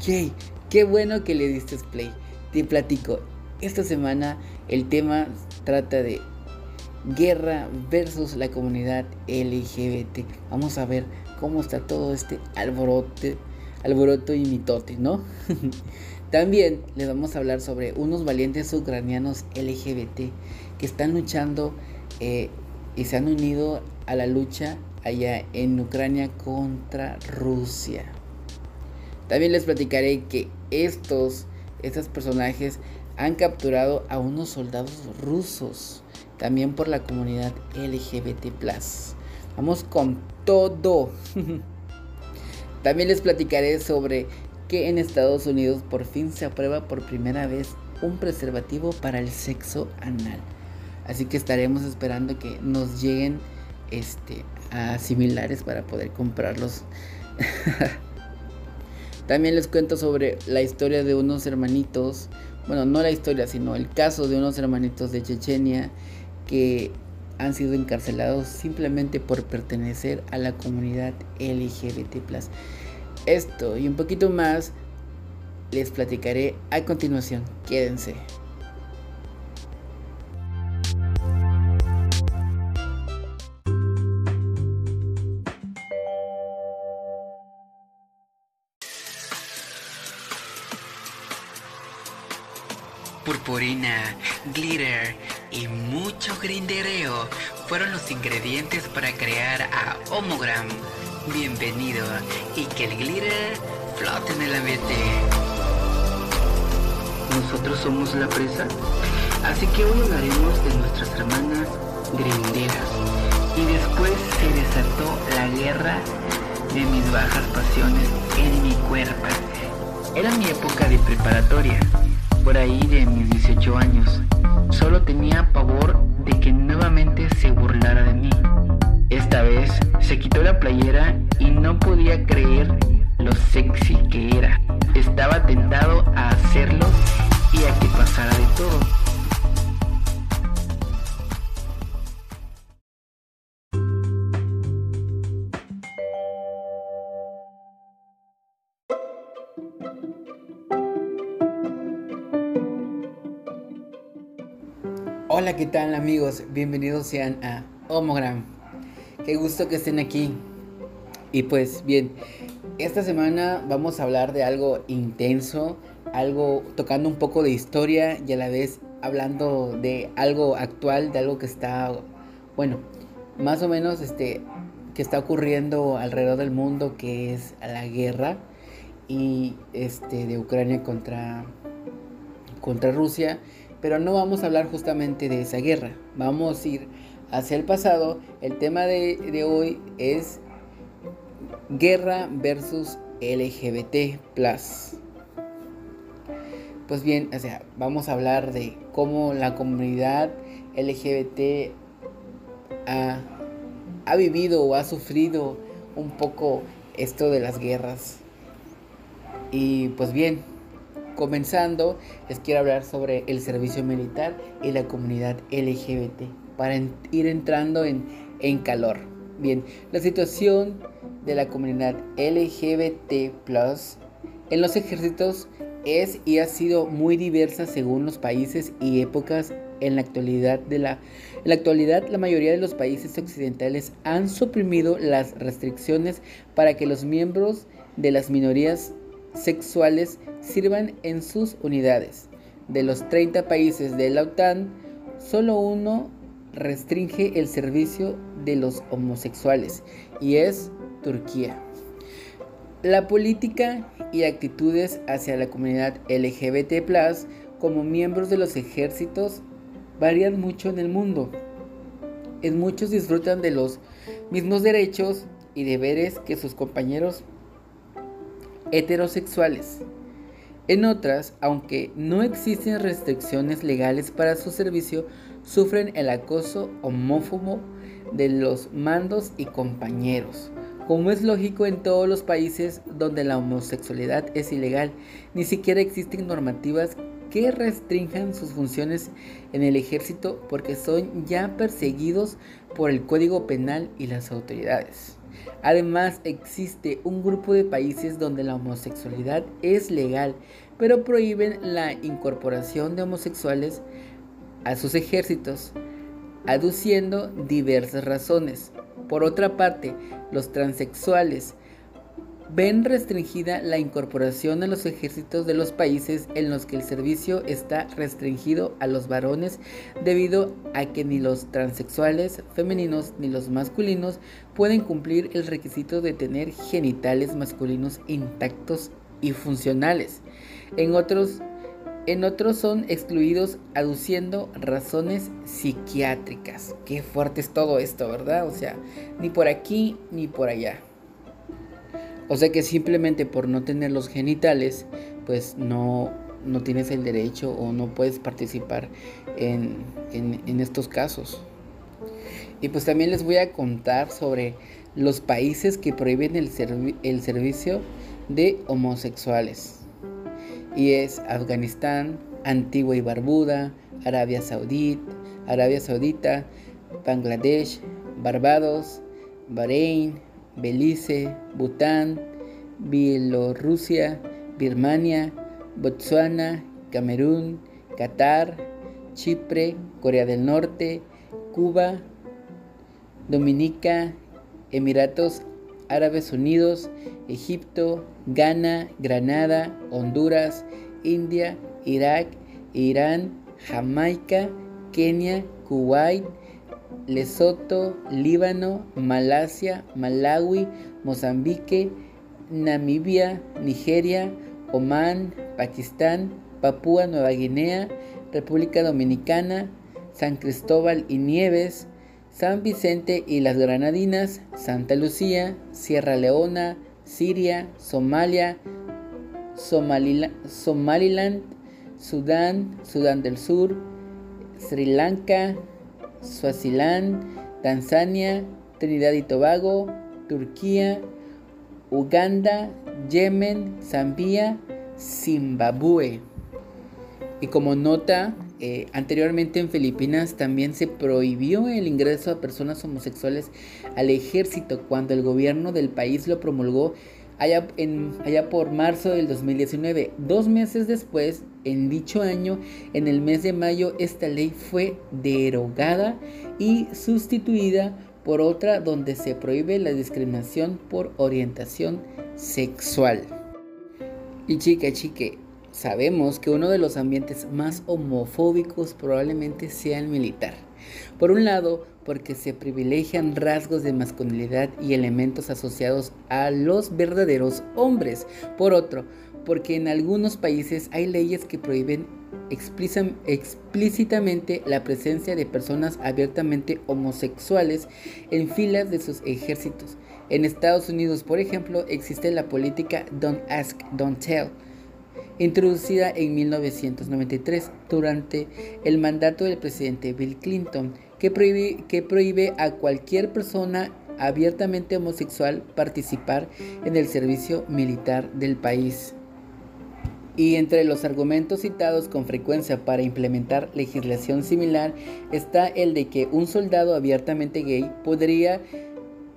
Ok, qué bueno que le diste play. Te platico, esta semana el tema trata de guerra versus la comunidad LGBT. Vamos a ver cómo está todo este alboroto, alboroto y mitote, ¿no? También les vamos a hablar sobre unos valientes ucranianos LGBT que están luchando eh, y se han unido a la lucha allá en Ucrania contra Rusia. También les platicaré que estos, estos personajes han capturado a unos soldados rusos, también por la comunidad LGBT. Vamos con todo. también les platicaré sobre que en Estados Unidos por fin se aprueba por primera vez un preservativo para el sexo anal. Así que estaremos esperando que nos lleguen este, similares para poder comprarlos. También les cuento sobre la historia de unos hermanitos, bueno, no la historia, sino el caso de unos hermanitos de Chechenia que han sido encarcelados simplemente por pertenecer a la comunidad LGBT. Esto y un poquito más les platicaré a continuación. Quédense. Purpurina, glitter y mucho grindereo fueron los ingredientes para crear a Homogram bienvenido y que el glitter flote en el ambiente. Nosotros somos la presa, así que hoy hablaremos de nuestras hermanas grinderas. Y después se desató la guerra de mis bajas pasiones en mi cuerpo. Era mi época de preparatoria, por ahí de mis 18 años. Solo tenía pavor de que nuevamente se burlara de mí. Esta vez se quitó la playera y no podía creer lo sexy que era. Estaba tentado a hacerlo y a que pasara de todo. ¿Qué tal amigos? Bienvenidos sean a Homogram. Qué gusto que estén aquí. Y pues bien, esta semana vamos a hablar de algo intenso, algo tocando un poco de historia y a la vez hablando de algo actual, de algo que está, bueno, más o menos este que está ocurriendo alrededor del mundo, que es la guerra y este de Ucrania contra contra Rusia, pero no vamos a hablar justamente de esa guerra. Vamos a ir hacia el pasado, el tema de, hoy es guerra versus LGBT. Pues bien, o sea, vamos a hablar de cómo la comunidad LGBT ha, ha vivido o ha sufrido un poco esto de las guerras. Y pues bien, comenzando, les quiero hablar sobre el servicio militar y la comunidad LGBT para ir entrando en, en calor. Bien, la situación de la comunidad LGBT en los ejércitos es y ha sido muy diversa según los países y épocas en la actualidad de la en la actualidad la mayoría de los países occidentales han suprimido las restricciones para que los miembros de las minorías sexuales sirvan en sus unidades. De los 30 países de la OTAN, solo uno restringe el servicio de los homosexuales y es Turquía. La política y actitudes hacia la comunidad LGBT como miembros de los ejércitos varían mucho en el mundo. En muchos disfrutan de los mismos derechos y deberes que sus compañeros heterosexuales. En otras, aunque no existen restricciones legales para su servicio, sufren el acoso homófobo de los mandos y compañeros. Como es lógico en todos los países donde la homosexualidad es ilegal, ni siquiera existen normativas que restrinjan sus funciones en el ejército porque son ya perseguidos por el Código Penal y las autoridades. Además, existe un grupo de países donde la homosexualidad es legal, pero prohíben la incorporación de homosexuales a sus ejércitos, aduciendo diversas razones. Por otra parte, los transexuales ven restringida la incorporación a los ejércitos de los países en los que el servicio está restringido a los varones debido a que ni los transexuales femeninos ni los masculinos pueden cumplir el requisito de tener genitales masculinos intactos y funcionales. En otros, en otros son excluidos aduciendo razones psiquiátricas. Qué fuerte es todo esto, ¿verdad? O sea, ni por aquí ni por allá. O sea que simplemente por no tener los genitales, pues no, no tienes el derecho o no puedes participar en, estos casos. Y pues también les voy a contar sobre los países que prohíben el, el servicio de homosexuales. Y es Afganistán, Antigua y Barbuda, Arabia Saudita, Arabia Saudita, Bangladesh, Barbados, Bahrein, Belice, Bután, Bielorrusia, Birmania, Botsuana, Camerún, Qatar, Chipre, Corea del Norte, Cuba, Dominica, Emiratos Árabes Unidos, Egipto, Ghana, Granada, Honduras, India, Irak, Irán, Jamaica, Kenia, Kuwait, Lesoto, Líbano, Malasia, Malawi, Mozambique, Namibia, Nigeria, Omán, Pakistán, Papúa Nueva Guinea, República Dominicana, San Cristóbal y Nieves, San Vicente y las Granadinas, Santa Lucía, Sierra Leona, Siria, Somalia, Somaliland, Sudán, Sudán del Sur, Sri Lanka, Suazilán, Tanzania, Trinidad y Tobago, Turquía, Uganda, Yemen, Zambia, Zimbabue. Y como nota, eh, anteriormente en Filipinas también se prohibió el ingreso a personas homosexuales al ejército cuando el gobierno del país lo promulgó allá, por marzo del 2019. Dos meses después, en dicho año, en el mes de mayo, esta ley fue derogada y sustituida por otra donde se prohíbe la discriminación por orientación sexual. Y chica, chique, sabemos que uno de los ambientes más homofóbicos probablemente sea el militar. Por un lado, porque se privilegian rasgos de masculinidad y elementos asociados a los verdaderos hombres. Por otro, porque en algunos países hay leyes que prohíben explícitamente la presencia de personas abiertamente homosexuales en filas de sus ejércitos. En Estados Unidos, por ejemplo, existe la política Don't Ask, Don't Tell, introducida en 1993 durante el mandato del presidente Bill Clinton, que prohíbe, que prohíbe a cualquier persona abiertamente homosexual participar en el servicio militar del país. Y entre los argumentos citados con frecuencia para implementar legislación similar está el de que un soldado abiertamente gay podría,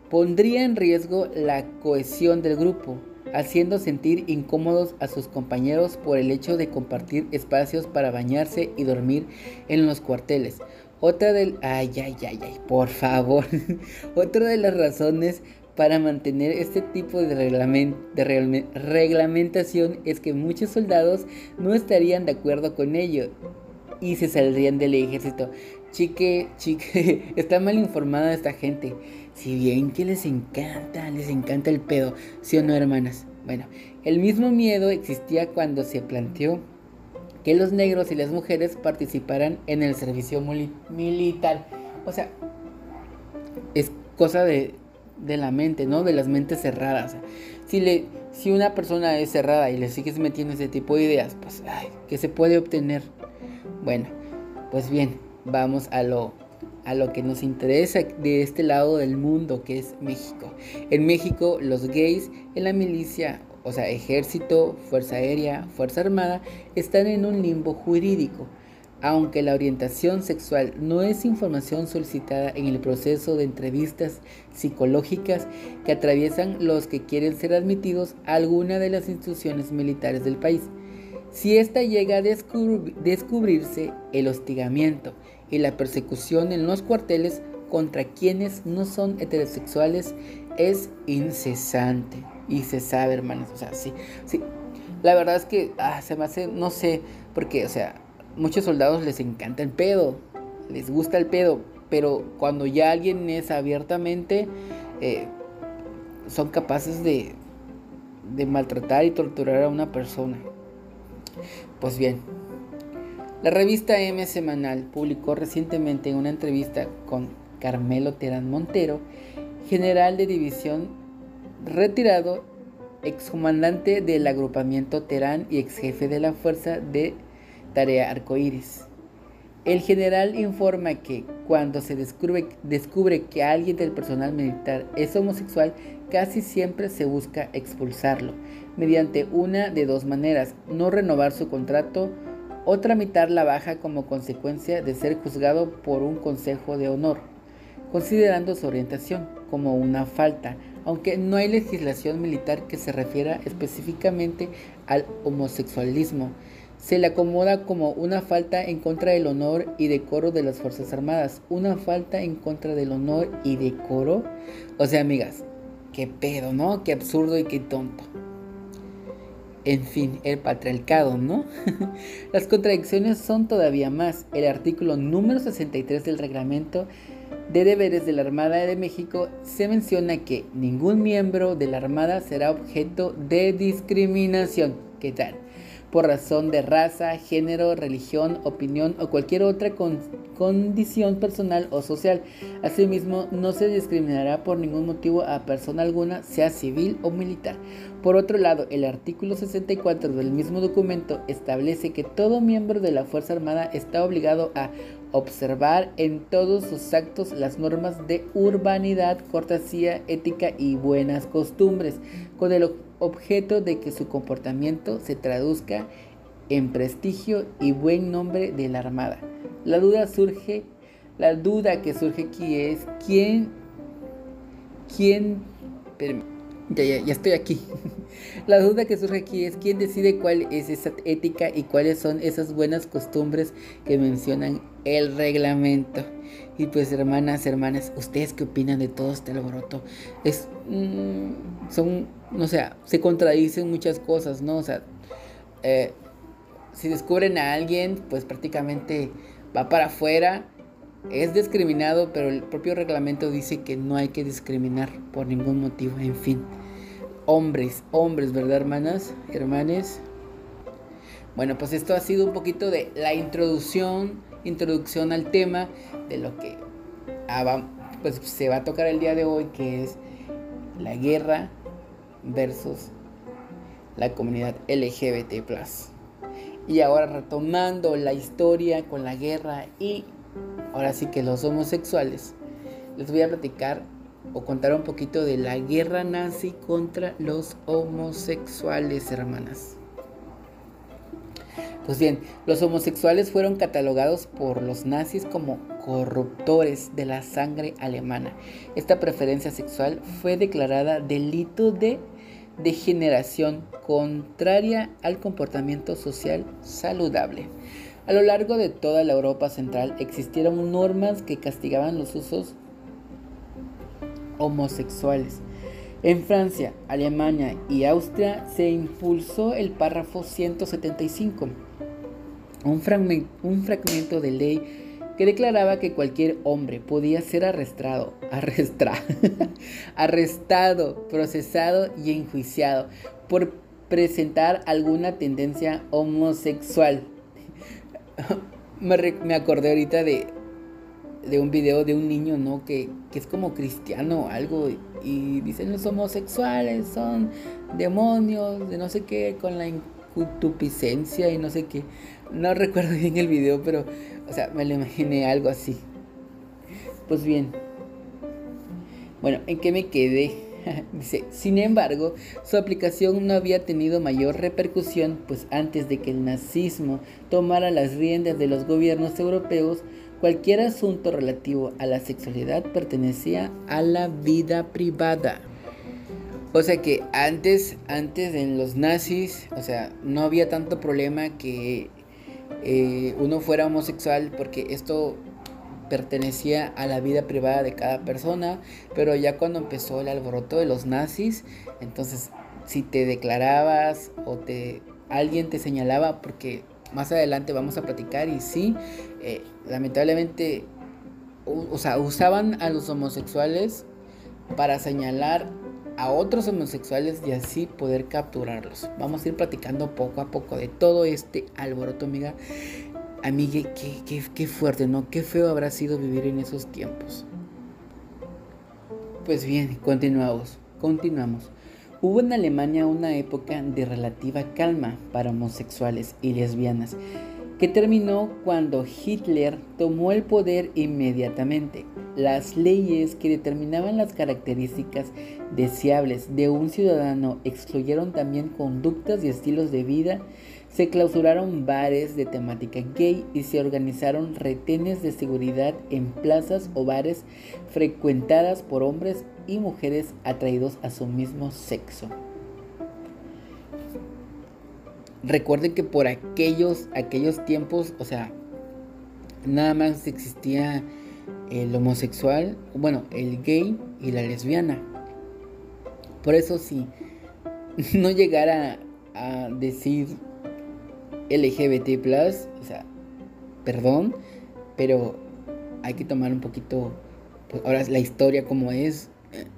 pondría en riesgo la cohesión del grupo, haciendo sentir incómodos a sus compañeros por el hecho de compartir espacios para bañarse y dormir en los cuarteles. Otra del... Ay, ay, ay, ay, por favor. Otra de las razones para mantener este tipo de, de reglamentación es que muchos soldados no estarían de acuerdo con ello y se saldrían del ejército. Chique, chique, está mal informada esta gente. Si bien que les encanta, les encanta el pedo, ¿sí o no, hermanas? Bueno, el mismo miedo existía cuando se planteó que los negros y las mujeres participaran en el servicio militar. O sea, es cosa de, de la mente, ¿no? De las mentes cerradas. Si, le, si una persona es cerrada y le sigues metiendo ese tipo de ideas, pues, ay, ¿qué se puede obtener? Bueno, pues bien, vamos a lo, a lo que nos interesa de este lado del mundo, que es México. En México, los gays en la milicia, o sea, ejército, fuerza aérea, fuerza armada, están en un limbo jurídico Aunque la orientación sexual no es información solicitada en el proceso de entrevistas psicológicas que atraviesan los que quieren ser admitidos a alguna de las instituciones militares del país, si ésta llega a descubrirse el hostigamiento y la persecución en los cuarteles contra quienes no son heterosexuales es incesante. Y se sabe, hermanos. O sea, sí, sí. La verdad es que ah, se me hace, no sé, porque, o sea, muchos soldados les encanta el pedo, les gusta el pedo, pero cuando ya alguien es abiertamente, eh, son capaces de, de maltratar y torturar a una persona. Pues bien, la revista M Semanal publicó recientemente una entrevista con Carmelo Terán Montero, general de división retirado, excomandante del agrupamiento Terán y ex jefe de la Fuerza de Tarea Arcoíris. El general informa que cuando se descubre, descubre que alguien del personal militar es homosexual, casi siempre se busca expulsarlo, mediante una de dos maneras, no renovar su contrato o tramitar la baja como consecuencia de ser juzgado por un consejo de honor, considerando su orientación como una falta, aunque no hay legislación militar que se refiera específicamente al homosexualismo se le acomoda como una falta en contra del honor y decoro de las Fuerzas Armadas. Una falta en contra del honor y decoro. O sea, amigas, qué pedo, ¿no? Qué absurdo y qué tonto. En fin, el patriarcado, ¿no? Las contradicciones son todavía más. El artículo número 63 del reglamento de deberes de la Armada de México se menciona que ningún miembro de la Armada será objeto de discriminación. ¿Qué tal? Por razón de raza, género, religión, opinión o cualquier otra condición personal o social. Asimismo, no se discriminará por ningún motivo a persona alguna, sea civil o militar. Por otro lado, el artículo 64 del mismo documento establece que todo miembro de la Fuerza Armada está obligado a observar en todos sus actos las normas de urbanidad, cortesía, ética y buenas costumbres, con el objeto de que su comportamiento se traduzca en prestigio y buen nombre de la Armada. La duda surge, la duda que surge aquí es quién, quién, ya, ya, ya estoy aquí. La duda que surge aquí es quién decide cuál es esa ética y cuáles son esas buenas costumbres que mencionan el reglamento. Y pues hermanas, hermanas, ¿ustedes qué opinan de todo este alboroto? Es, mm, son, no sé, se contradicen muchas cosas, ¿no? O sea, eh, si descubren a alguien, pues prácticamente va para afuera, es discriminado, pero el propio reglamento dice que no hay que discriminar por ningún motivo, en fin. Hombres, hombres, ¿verdad, hermanas, hermanes? Bueno, pues esto ha sido un poquito de la introducción introducción al tema de lo que ah, pues, se va a tocar el día de hoy, que es la guerra versus la comunidad LGBT. Y ahora retomando la historia con la guerra y ahora sí que los homosexuales, les voy a platicar o contar un poquito de la guerra nazi contra los homosexuales, hermanas. Pues bien, los homosexuales fueron catalogados por los nazis como corruptores de la sangre alemana. Esta preferencia sexual fue declarada delito de degeneración contraria al comportamiento social saludable. A lo largo de toda la Europa central existieron normas que castigaban los usos homosexuales. En Francia, Alemania y Austria se impulsó el párrafo 175 un, fragmento de ley que declaraba que cualquier hombre podía ser arrestado, arrestado, procesado y enjuiciado por presentar alguna tendencia homosexual. me, acordé ahorita de, de un video de un niño, ¿no? Que, que es como cristiano o algo. Y dicen los homosexuales son demonios de no sé qué, con la incutupiscencia y no sé qué. No recuerdo bien el video, pero, o sea, me lo imaginé algo así. Pues bien. Bueno, ¿en qué me quedé? Dice, sin embargo, su aplicación no había tenido mayor repercusión, pues antes de que el nazismo tomara las riendas de los gobiernos europeos, cualquier asunto relativo a la sexualidad pertenecía a la vida privada. O sea que antes, antes en los nazis, o sea, no había tanto problema que eh, uno fuera homosexual porque esto pertenecía a la vida privada de cada persona, pero ya cuando empezó el alboroto de los nazis, entonces si te declarabas o te alguien te señalaba porque más adelante vamos a platicar y sí, eh, lamentablemente, o sea, usaban a los homosexuales para señalar a otros homosexuales y así poder capturarlos. Vamos a ir platicando poco a poco de todo este alboroto, amiga. Amigue, qué, qué, fuerte, ¿no? Qué feo habrá sido vivir en esos tiempos. Pues bien, continuamos, continuamos. Hubo en Alemania una época de relativa calma para homosexuales y lesbianas, que terminó cuando Hitler tomó el poder inmediatamente. Las leyes que determinaban las características deseables de un ciudadano excluyeron también conductas y estilos de vida se clausuraron bares de temática gay y se organizaron retenes de seguridad en plazas o bares frecuentadas por hombres y mujeres atraídos a su mismo sexo. Recuerden que por aquellos, aquellos tiempos, o sea, nada más existía el homosexual, bueno, el gay y la lesbiana. Por eso si no llegara a decir LGBT, o sea, perdón, pero hay que tomar un poquito, pues ahora la historia como es,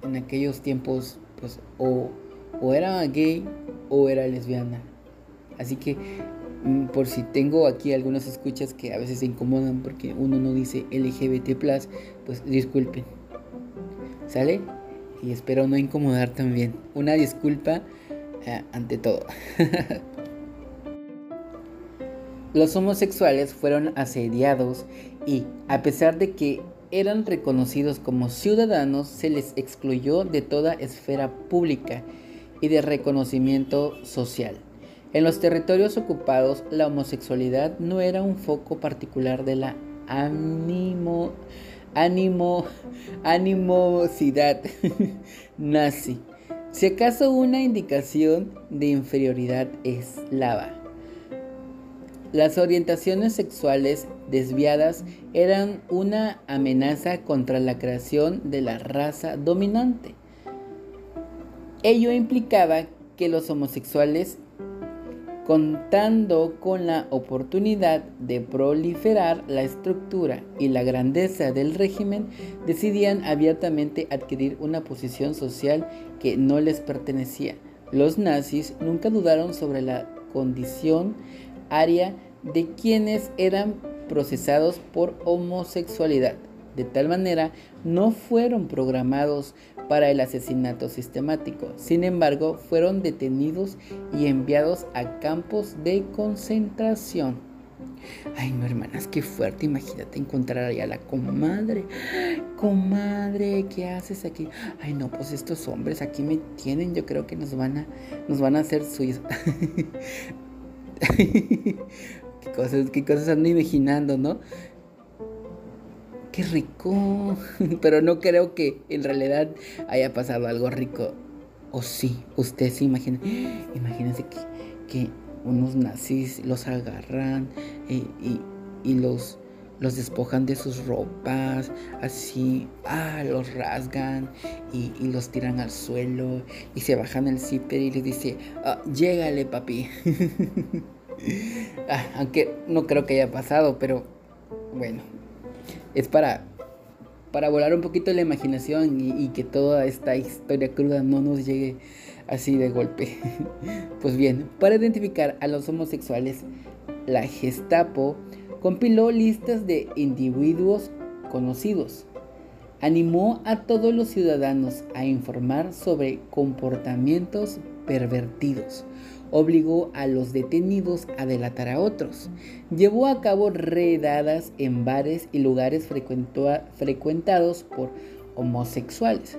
en aquellos tiempos, pues o era gay o era lesbiana. Así que mm, por si tengo aquí algunas escuchas que a veces se incomodan porque uno no dice LGBT, pues disculpen. ¿Sale? Y espero no incomodar también. Una disculpa eh, ante todo. Los homosexuales fueron asediados y, a pesar de que eran reconocidos como ciudadanos, se les excluyó de toda esfera pública y de reconocimiento social. En los territorios ocupados, la homosexualidad no era un foco particular de la ánimo, animosidad nazi, si acaso una indicación de inferioridad eslava. Las orientaciones sexuales desviadas eran una amenaza contra la creación de la raza dominante. Ello implicaba que los homosexuales, contando con la oportunidad de proliferar la estructura y la grandeza del régimen, decidían abiertamente adquirir una posición social que no les pertenecía. Los nazis nunca dudaron sobre la condición aria de quienes eran procesados por homosexualidad. De tal manera, no fueron programados para el asesinato sistemático. Sin embargo, fueron detenidos y enviados a campos de concentración. Ay, no, hermanas, qué fuerte. Imagínate encontrar allá a la comadre. Comadre, ¿qué haces aquí? Ay, no, pues estos hombres aquí me tienen. Yo creo que nos van a, nos van a hacer suyos. qué cosas, qué cosas ando imaginando, ¿no? Qué rico. Pero no creo que en realidad haya pasado algo rico. O sí, usted se imagina. Imagínense que, que unos nazis los agarran eh, y, y, los, los despojan de sus ropas, así, ah, los rasgan y, y, los tiran al suelo y se bajan el zipper y les dice, ah, papi. Ah, aunque no creo que haya pasado, pero bueno, es para, para volar un poquito la imaginación y, que toda esta historia cruda no nos llegue así de golpe. Pues bien, para identificar a los homosexuales, la Gestapo compiló listas de individuos conocidos. Animó a todos los ciudadanos a informar sobre comportamientos pervertidos obligó a los detenidos a delatar a otros, llevó a cabo redadas en bares y lugares frecuentados por homosexuales.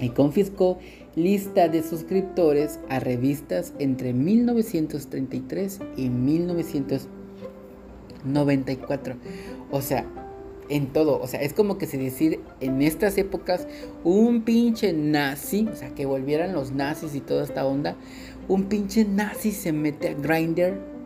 y confiscó lista de suscriptores a revistas entre 1933 y 1994. O sea, en todo. O sea, es como que se decir en estas épocas un pinche nazi, o sea, que volvieran los nazis y toda esta onda, un pinche nazi se mete a Grinder.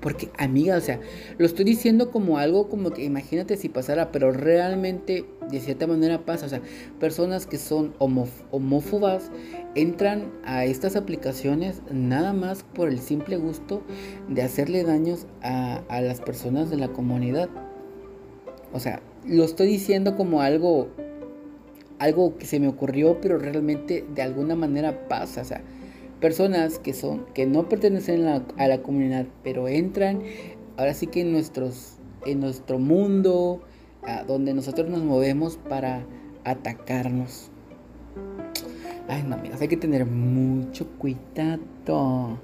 Porque, amiga, o sea, lo estoy diciendo como algo como que imagínate si pasara, pero realmente de cierta manera pasa. O sea, personas que son homófobas entran a estas aplicaciones nada más por el simple gusto de hacerle daños a, a las personas de la comunidad. O sea, lo estoy diciendo como algo, algo que se me ocurrió, pero realmente de alguna manera pasa. O sea, personas que son, que no pertenecen a la, comunidad, pero entran ahora sí que en nuestros, en nuestro mundo, donde nosotros nos movemos para atacarnos. Ay, no, amigas, hay que tener mucho cuidado.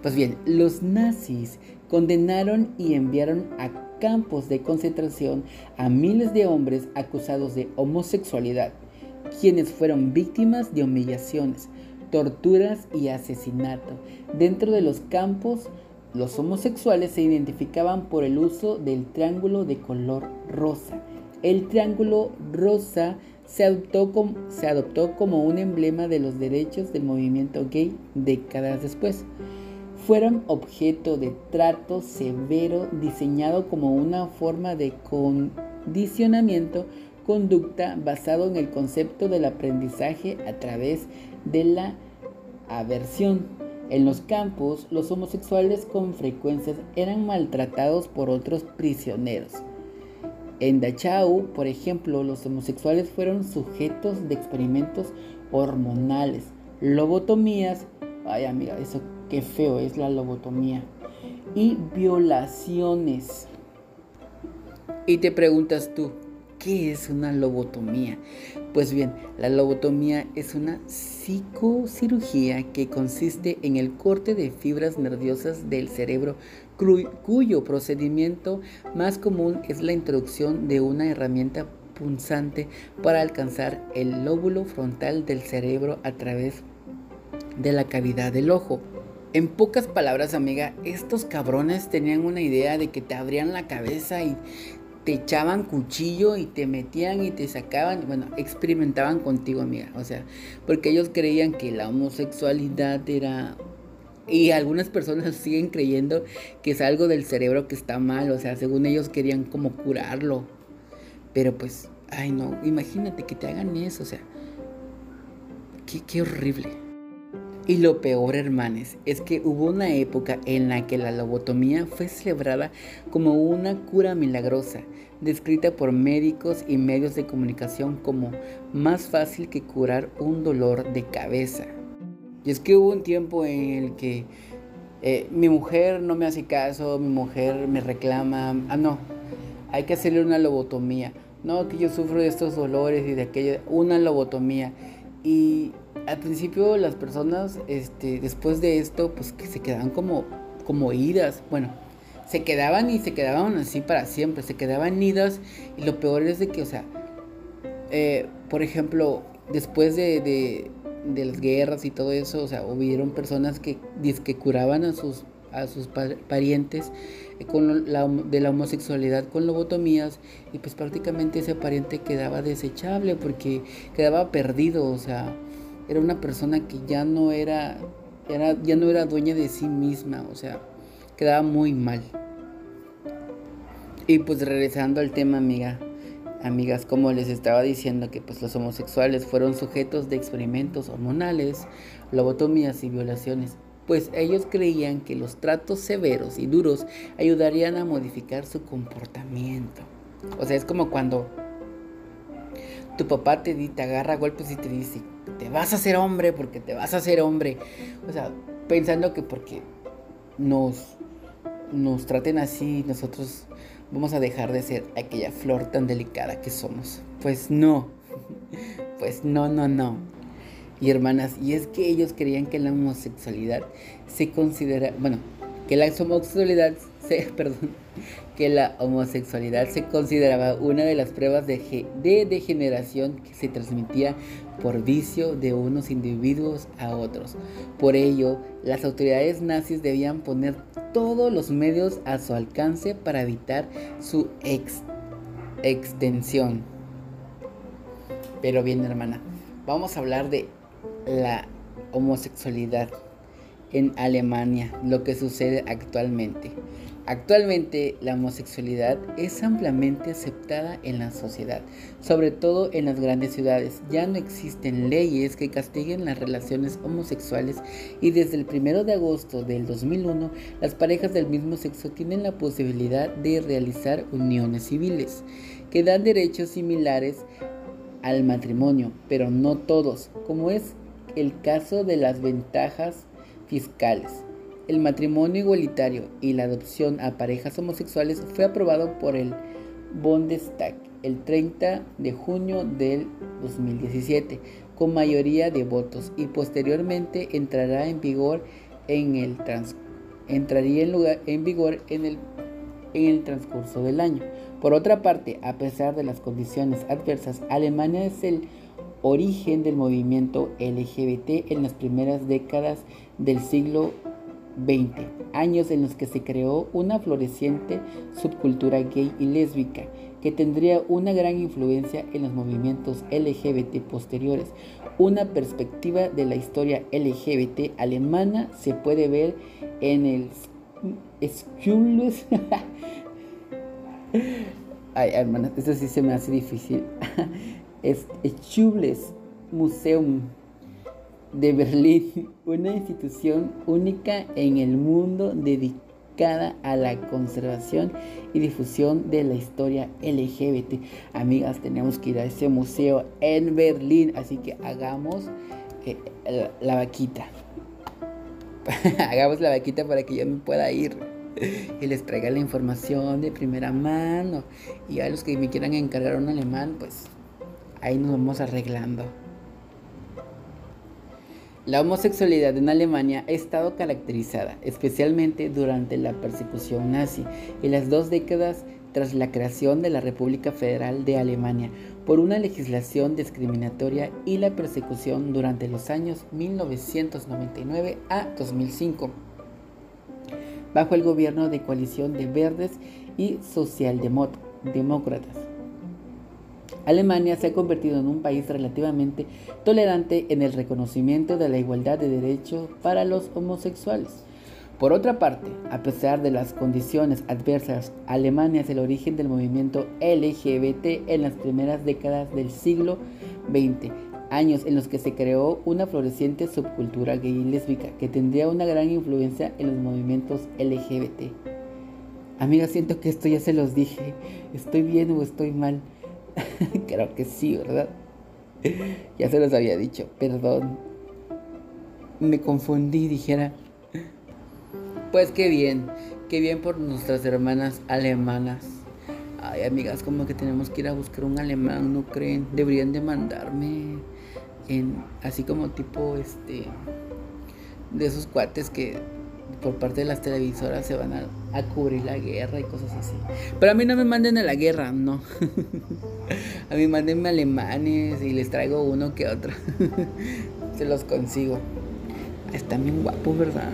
Pues bien, los nazis condenaron y enviaron a campos de concentración a miles de hombres acusados de homosexualidad, quienes fueron víctimas de humillaciones, torturas y asesinato. Dentro de los campos, los homosexuales se identificaban por el uso del triángulo de color rosa. El triángulo rosa se adoptó, como, se adoptó como un emblema de los derechos del movimiento gay décadas después fueron objeto de trato severo diseñado como una forma de condicionamiento conducta basado en el concepto del aprendizaje a través de la aversión. En los campos, los homosexuales con frecuencia eran maltratados por otros prisioneros. En Dachau, por ejemplo, los homosexuales fueron sujetos de experimentos hormonales, lobotomías, ay amiga, eso qué feo es la lobotomía. Y violaciones. Y te preguntas tú, ¿qué es una lobotomía? Pues bien, la lobotomía es una psicocirugía que consiste en el corte de fibras nerviosas del cerebro cuyo procedimiento más común es la introducción de una herramienta punzante para alcanzar el lóbulo frontal del cerebro a través de la cavidad del ojo. En pocas palabras, amiga, estos cabrones tenían una idea de que te abrían la cabeza y te echaban cuchillo y te metían y te sacaban, bueno, experimentaban contigo, amiga, o sea, porque ellos creían que la homosexualidad era y algunas personas siguen creyendo que es algo del cerebro que está mal, o sea, según ellos querían como curarlo. Pero pues, ay no, imagínate que te hagan eso, o sea, qué, qué horrible. Y lo peor, hermanes, es que hubo una época en la que la lobotomía fue celebrada como una cura milagrosa, descrita por médicos y medios de comunicación como más fácil que curar un dolor de cabeza. Y es que hubo un tiempo en el que eh, mi mujer no me hace caso, mi mujer me reclama, ah no, hay que hacerle una lobotomía. No, que yo sufro de estos dolores y de aquello, una lobotomía. Y al principio las personas, este, después de esto, pues que se quedaban como, como idas. Bueno, se quedaban y se quedaban así para siempre, se quedaban idas. Y lo peor es de que, o sea, eh, por ejemplo, después de, de, las guerras y todo eso, o sea, hubieron personas que, que curaban a sus, a sus parientes eh, con la, de la homosexualidad con lobotomías y pues prácticamente ese pariente quedaba desechable porque quedaba perdido, o sea, era una persona que ya no era, era, ya no era dueña de sí misma, o sea, quedaba muy mal. Y pues regresando al tema, amiga, amigas, como les estaba diciendo que pues los homosexuales fueron sujetos de experimentos hormonales, lobotomías y violaciones, pues ellos creían que los tratos severos y duros ayudarían a modificar su comportamiento. O sea, es como cuando tu papá te, te agarra golpes y te dice, te vas a hacer hombre porque te vas a hacer hombre. O sea, pensando que porque nos, nos traten así, nosotros vamos a dejar de ser aquella flor tan delicada que somos. Pues no, pues no, no, no. Y hermanas, y es que ellos creían que la homosexualidad se considera, bueno, que la homosexualidad perdón, que la homosexualidad se consideraba una de las pruebas de, de degeneración que se transmitía por vicio de unos individuos a otros. Por ello, las autoridades nazis debían poner todos los medios a su alcance para evitar su extensión. Pero bien, hermana, vamos a hablar de la homosexualidad en Alemania, lo que sucede actualmente. Actualmente la homosexualidad es ampliamente aceptada en la sociedad, sobre todo en las grandes ciudades. Ya no existen leyes que castiguen las relaciones homosexuales y desde el 1 de agosto del 2001 las parejas del mismo sexo tienen la posibilidad de realizar uniones civiles que dan derechos similares al matrimonio, pero no todos, como es el caso de las ventajas fiscales. El matrimonio igualitario y la adopción a parejas homosexuales fue aprobado por el Bundestag el 30 de junio del 2017 con mayoría de votos y posteriormente entrará en vigor en el entraría en, lugar, en vigor en el, en el transcurso del año. Por otra parte, a pesar de las condiciones adversas, Alemania es el origen del movimiento LGBT en las primeras décadas del siglo 20 años en los que se creó una floreciente subcultura gay y lésbica que tendría una gran influencia en los movimientos LGBT posteriores. Una perspectiva de la historia LGBT alemana se puede ver en el. Ay, hermana, esto sí se me hace difícil. es Schules Museum de Berlín, una institución única en el mundo dedicada a la conservación y difusión de la historia LGBT. Amigas, tenemos que ir a ese museo en Berlín, así que hagamos eh, la, vaquita. hagamos la vaquita para que yo me pueda ir y les traiga la información de primera mano. Y a los que me quieran encargar un alemán, pues ahí nos vamos arreglando. La homosexualidad en Alemania ha estado caracterizada, especialmente durante la persecución nazi y las dos décadas tras la creación de la República Federal de Alemania, por una legislación discriminatoria y la persecución durante los años 1999 a 2005, bajo el gobierno de coalición de verdes y socialdemócratas. Alemania se ha convertido en un país relativamente tolerante en el reconocimiento de la igualdad de derechos para los homosexuales. Por otra parte, a pesar de las condiciones adversas, Alemania es el origen del movimiento LGBT en las primeras décadas del siglo XX, años en los que se creó una floreciente subcultura gay y lésbica que tendría una gran influencia en los movimientos LGBT. Amiga, siento que esto ya se los dije. ¿Estoy bien o estoy mal? Creo que sí, ¿verdad? ya se los había dicho, perdón. Me confundí, dijera. Pues qué bien, qué bien por nuestras hermanas alemanas. Ay, amigas, como que tenemos que ir a buscar un alemán, ¿no creen? Deberían de mandarme en así como tipo este de esos cuates que por parte de las televisoras se van a, cubrir la guerra y cosas así. Pero a mí no me manden a la guerra, no. a mí mándenme alemanes y les traigo uno que otro. se los consigo. Están bien guapos, ¿verdad?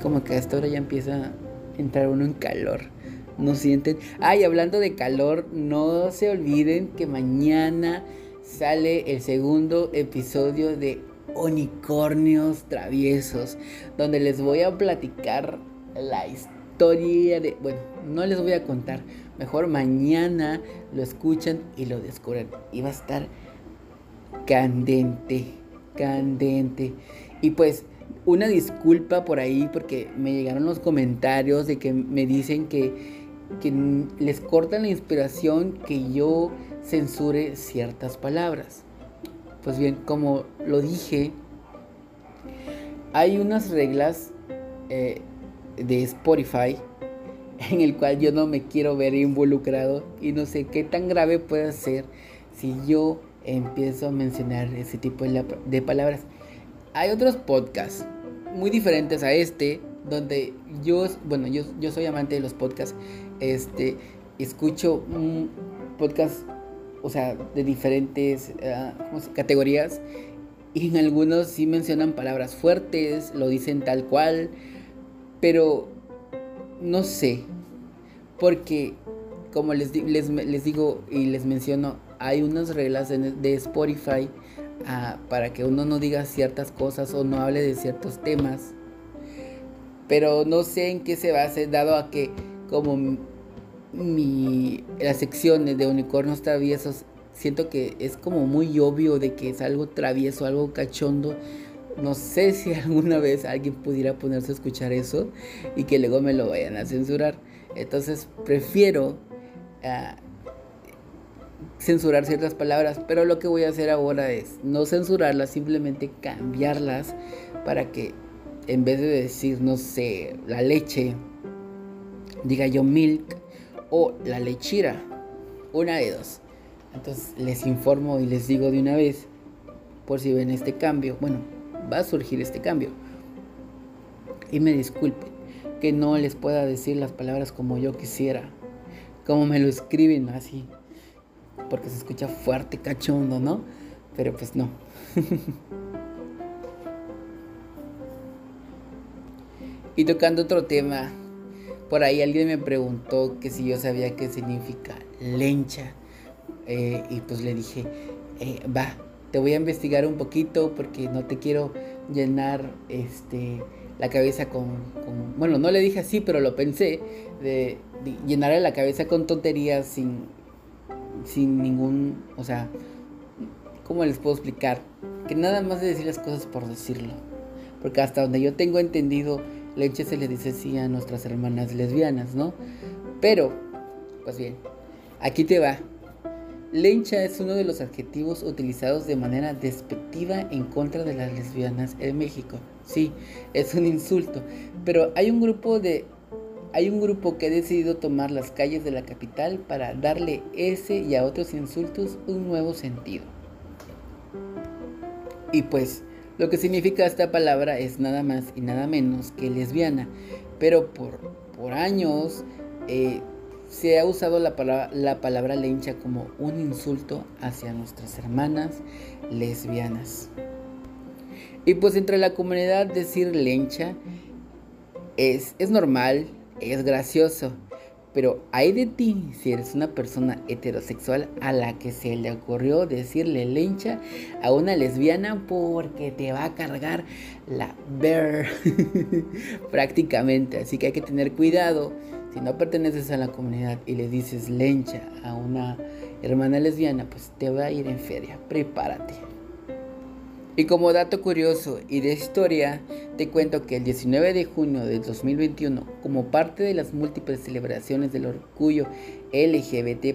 Como que a esta hora ya empieza a entrar uno en calor. No sienten. Ay, hablando de calor, no se olviden que mañana sale el segundo episodio de unicornios traviesos, donde les voy a platicar la historia de, bueno, no les voy a contar, mejor mañana lo escuchan y lo descubren. Y va a estar candente, candente. Y pues una disculpa por ahí porque me llegaron los comentarios de que me dicen que, que les cortan la inspiración que yo censure ciertas palabras. Pues bien, como lo dije, hay unas reglas eh, de Spotify en el cual yo no me quiero ver involucrado y no sé qué tan grave puede ser si yo empiezo a mencionar ese tipo de, palabras. Hay otros podcasts muy diferentes a este donde yo, bueno, yo, yo soy amante de los podcasts, este, escucho un podcast, o sea, de diferentes uh, categorías y en algunos sí mencionan palabras fuertes, lo dicen tal cual, pero no sé, porque como les, les, les digo y les menciono, hay unas reglas de, Spotify uh, para que uno no diga ciertas cosas o no hable de ciertos temas. Pero no sé en qué se base, dado a que como mi, las secciones de unicornios traviesos siento que es como muy obvio de que es algo travieso, algo cachondo. No sé si alguna vez alguien pudiera ponerse a escuchar eso y que luego me lo vayan a censurar. Entonces prefiero uh, censurar ciertas palabras, pero lo que voy a hacer ahora es no censurarlas, simplemente cambiarlas para que en vez de decir, no sé, la leche, diga yo milk o la lechira, una de dos. Entonces les informo y les digo de una vez, por si ven este cambio, bueno, va a surgir este cambio. Y me disculpen que no les pueda decir las palabras como yo quisiera, como me lo escriben así, porque se escucha fuerte, cachondo, ¿no? Pero pues no. y tocando otro tema, por ahí alguien me preguntó que si yo sabía qué significa lencha. Eh, y pues le dije, eh, va, te voy a investigar un poquito porque no te quiero llenar este, la cabeza con, Bueno, no le dije así, pero lo pensé, de, de llenarle la cabeza con tonterías sin, sin ningún... O sea, ¿cómo les puedo explicar? Que nada más de decir las cosas por decirlo. Porque hasta donde yo tengo entendido, leche se le dice así a nuestras hermanas lesbianas, ¿no? Pero, pues bien, aquí te va. Lencha es uno de los adjetivos utilizados de manera despectiva en contra de las lesbianas en México. Sí, es un insulto, pero hay un grupo de hay un grupo que ha decidido tomar las calles de la capital para darle ese y a otros insultos un nuevo sentido. Y pues, lo que significa esta palabra es nada más y nada menos que lesbiana, pero por, por años eh, se ha usado la palabra, la palabra lencha como un insulto hacia nuestras hermanas lesbianas. Y pues entre la comunidad decir lencha es, es normal, es gracioso, pero hay de ti si eres una persona heterosexual a la que se le ocurrió decirle lencha a una lesbiana porque te va a cargar la bear prácticamente. Así que hay que tener cuidado si no perteneces a la comunidad y le dices lencha a una hermana lesbiana, pues te va a ir en feria. Prepárate. Y como dato curioso y de historia, te cuento que el 19 de junio de 2021, como parte de las múltiples celebraciones del orgullo LGBT,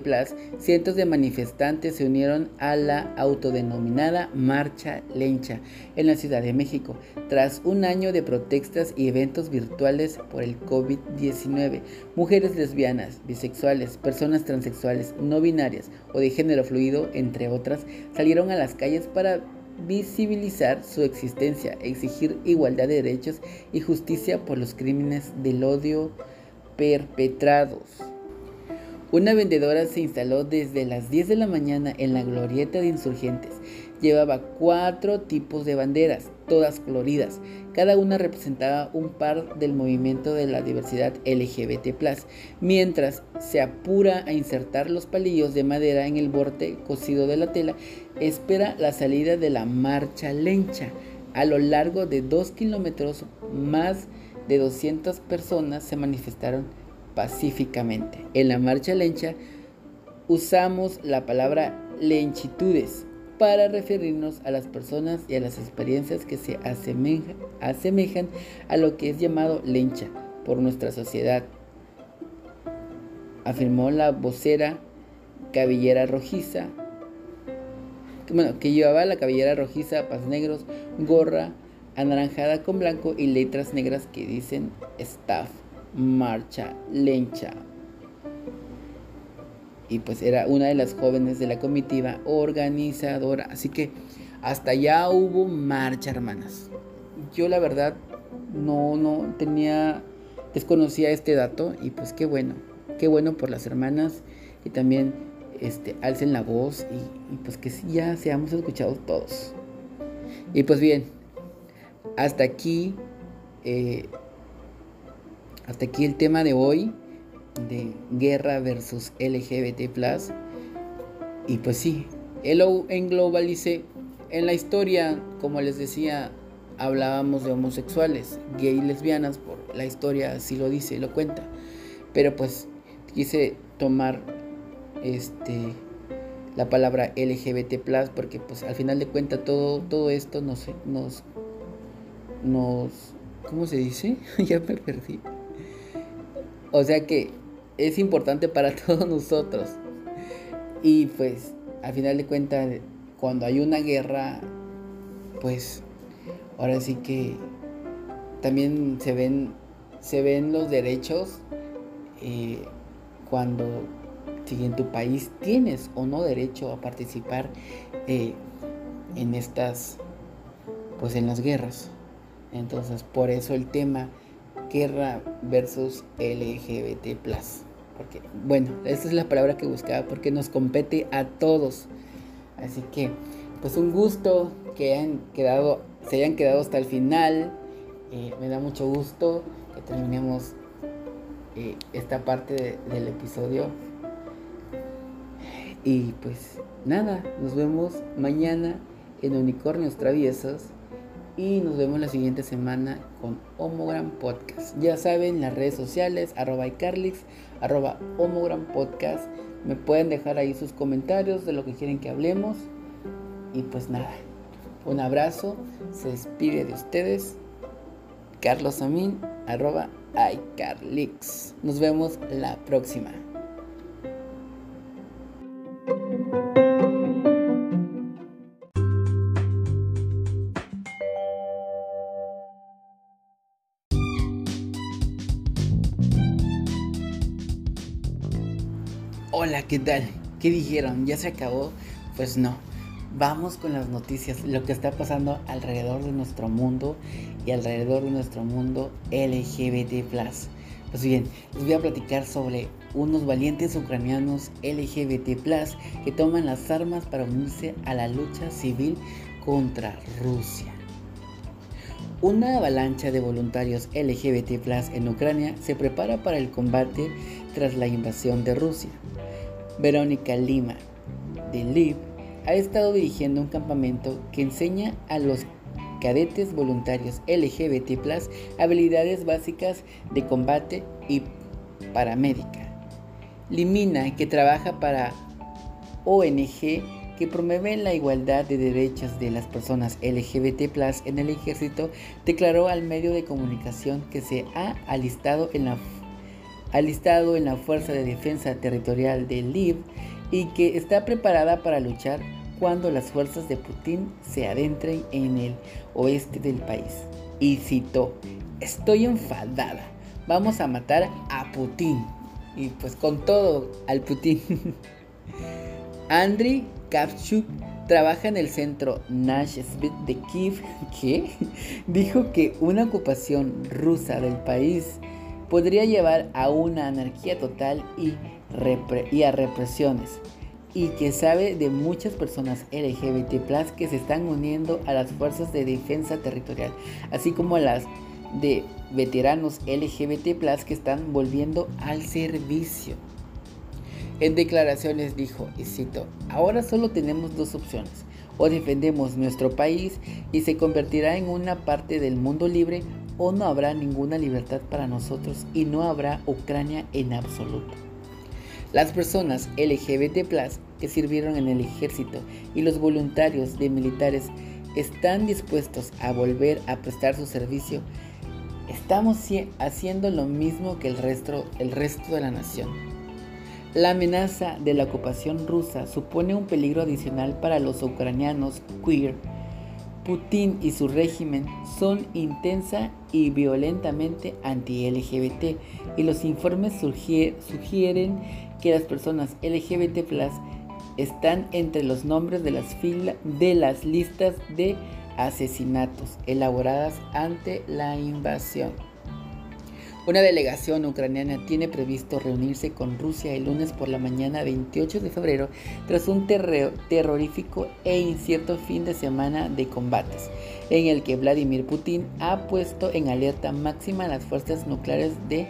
cientos de manifestantes se unieron a la autodenominada Marcha Lencha en la Ciudad de México, tras un año de protestas y eventos virtuales por el COVID-19. Mujeres lesbianas, bisexuales, personas transexuales, no binarias o de género fluido, entre otras, salieron a las calles para visibilizar su existencia, exigir igualdad de derechos y justicia por los crímenes del odio perpetrados. Una vendedora se instaló desde las 10 de la mañana en la glorieta de insurgentes. Llevaba cuatro tipos de banderas, todas coloridas. Cada una representaba un par del movimiento de la diversidad LGBT, mientras se apura a insertar los palillos de madera en el borde cosido de la tela, espera la salida de la marcha lencha. A lo largo de dos kilómetros, más de 200 personas se manifestaron pacíficamente. En la marcha lencha usamos la palabra lenchitudes para referirnos a las personas y a las experiencias que se asemejan, a lo que es llamado lencha por nuestra sociedad, afirmó la vocera cabellera rojiza, bueno, que llevaba la cabellera rojiza, pas negros, gorra anaranjada con blanco y letras negras que dicen staff marcha lencha. Y pues era una de las jóvenes de la comitiva organizadora. Así que hasta allá hubo marcha, hermanas. yo la verdad no, no tenía, desconocía este dato y pues qué bueno, qué bueno por las hermanas y también este, alcen la voz y, pues que ya seamos escuchados todos. Y pues bien, hasta aquí, eh, hasta aquí el tema de hoy de guerra versus LGBT+. Y pues sí, en Globalice, en la historia, como les decía, hablábamos de homosexuales, gay y lesbianas, por la historia así lo dice, lo cuenta. Pero pues quise tomar este la palabra LGBT porque pues al final de cuentas todo, todo esto nos, nos, nos, ¿cómo se dice? ya me perdí. O sea que es importante para todos nosotros. Y pues, al final de cuentas, cuando hay una guerra, pues ahora sí que también se ven, se ven los derechos eh, cuando si en tu país tienes o no derecho a participar eh, en estas, pues en las guerras. Entonces, por eso el tema guerra versus LGBT porque bueno, esa es la palabra que buscaba, porque nos compete a todos. Así que, pues un gusto que hayan quedado, se hayan quedado hasta el final. Eh, me da mucho gusto que terminemos eh, esta parte del episodio. Y pues nada, nos vemos mañana en Unicornios Traviesos y nos vemos la siguiente semana con Homogram Podcast. Ya saben, las redes sociales, arroba iCarlix, arroba Homogram Podcast. Me pueden dejar ahí sus comentarios de lo que quieren que hablemos. Y pues nada, un abrazo, se despide de ustedes. Carlos Amin, arroba iCarlix. Nos vemos la próxima. Hola, ¿qué tal? ¿Qué dijeron? ¿Ya se acabó? Pues no. Vamos con las noticias, lo que está pasando alrededor de nuestro mundo y alrededor de nuestro mundo LGBT. Pues bien, les voy a platicar sobre unos valientes ucranianos LGBT que toman las armas para unirse a la lucha civil contra Rusia. Una avalancha de voluntarios LGBT en Ucrania se prepara para el combate tras la invasión de Rusia. Verónica Lima, de LIB, ha estado dirigiendo un campamento que enseña a los cadetes voluntarios LGBT habilidades básicas de combate y paramédica. Limina, que trabaja para ONG que promueve la igualdad de derechos de las personas LGBT en el ejército, declaró al medio de comunicación que se ha alistado en la alistado en la Fuerza de Defensa Territorial de Lviv y que está preparada para luchar cuando las fuerzas de Putin se adentren en el oeste del país. Y citó, estoy enfadada, vamos a matar a Putin. Y pues con todo al Putin. Andriy Kavchuk trabaja en el centro Nash de Kiev, que dijo que una ocupación rusa del país podría llevar a una anarquía total y, a represiones y que sabe de muchas personas LGBT que se están uniendo a las fuerzas de defensa territorial, así como a las de veteranos LGBT que están volviendo al servicio. En declaraciones dijo, y cito, ahora solo tenemos dos opciones, o defendemos nuestro país y se convertirá en una parte del mundo libre o no habrá ninguna libertad para nosotros y no habrá Ucrania en absoluto. Las personas LGBT que sirvieron en el ejército y los voluntarios de militares están dispuestos a volver a prestar su servicio. Estamos haciendo lo mismo que el resto, el resto de la nación. La amenaza de la ocupación rusa supone un peligro adicional para los ucranianos queer Putin y su régimen son intensa y violentamente anti-LGBT y los informes sugieren que las personas LGBT están entre los nombres de las, de las listas de asesinatos elaboradas ante la invasión. Una delegación ucraniana tiene previsto reunirse con Rusia el lunes por la mañana 28 de febrero tras un terrorífico e incierto fin de semana de combates, en el que Vladimir Putin ha puesto en alerta máxima las fuerzas nucleares de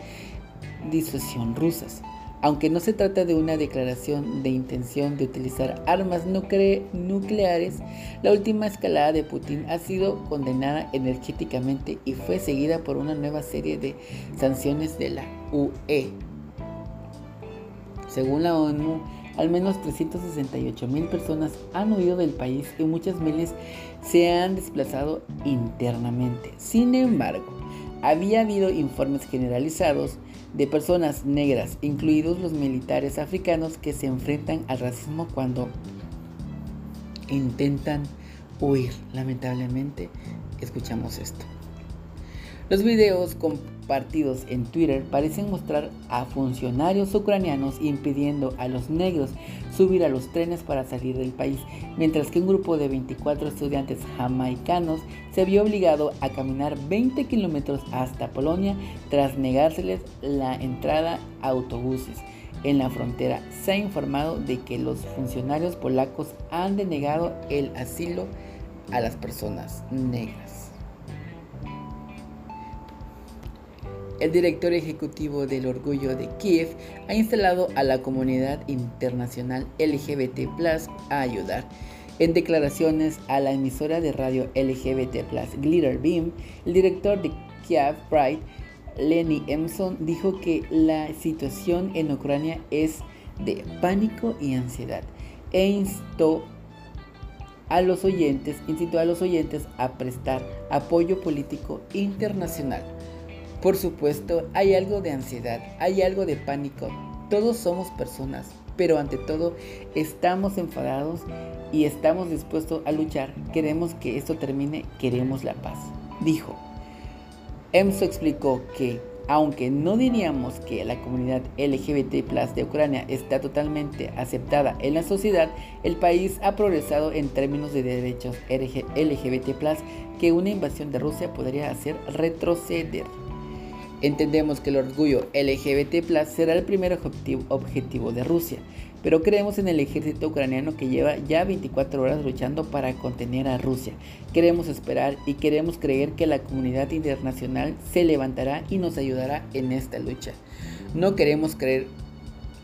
disuasión rusas. Aunque no se trata de una declaración de intención de utilizar armas nucleares, la última escalada de Putin ha sido condenada energéticamente y fue seguida por una nueva serie de sanciones de la UE. Según la ONU, al menos 368 mil personas han huido del país y muchas miles se han desplazado internamente. Sin embargo, había habido informes generalizados de personas negras, incluidos los militares africanos que se enfrentan al racismo cuando intentan huir. Lamentablemente, escuchamos esto. Los videos compartidos en Twitter parecen mostrar a funcionarios ucranianos impidiendo a los negros subir a los trenes para salir del país, mientras que un grupo de 24 estudiantes jamaicanos se vio obligado a caminar 20 kilómetros hasta Polonia tras negárseles la entrada a autobuses. En la frontera se ha informado de que los funcionarios polacos han denegado el asilo a las personas negras. El director ejecutivo del Orgullo de Kiev ha instalado a la comunidad internacional LGBT a ayudar. En declaraciones a la emisora de radio LGBT Glitter Beam, el director de Kiev Pride, Lenny Emson, dijo que la situación en Ucrania es de pánico y ansiedad e instó a los oyentes, incitó a los oyentes a prestar apoyo político internacional. Por supuesto, hay algo de ansiedad, hay algo de pánico. Todos somos personas, pero ante todo estamos enfadados y estamos dispuestos a luchar. Queremos que esto termine, queremos la paz. Dijo. EMSO explicó que, aunque no diríamos que la comunidad LGBT de Ucrania está totalmente aceptada en la sociedad, el país ha progresado en términos de derechos LGBT que una invasión de Rusia podría hacer retroceder. Entendemos que el orgullo LGBT será el primer objetivo, de Rusia, pero creemos en el ejército ucraniano que lleva ya 24 horas luchando para contener a Rusia. Queremos esperar y queremos creer que la comunidad internacional se levantará y nos ayudará en esta lucha. No queremos creer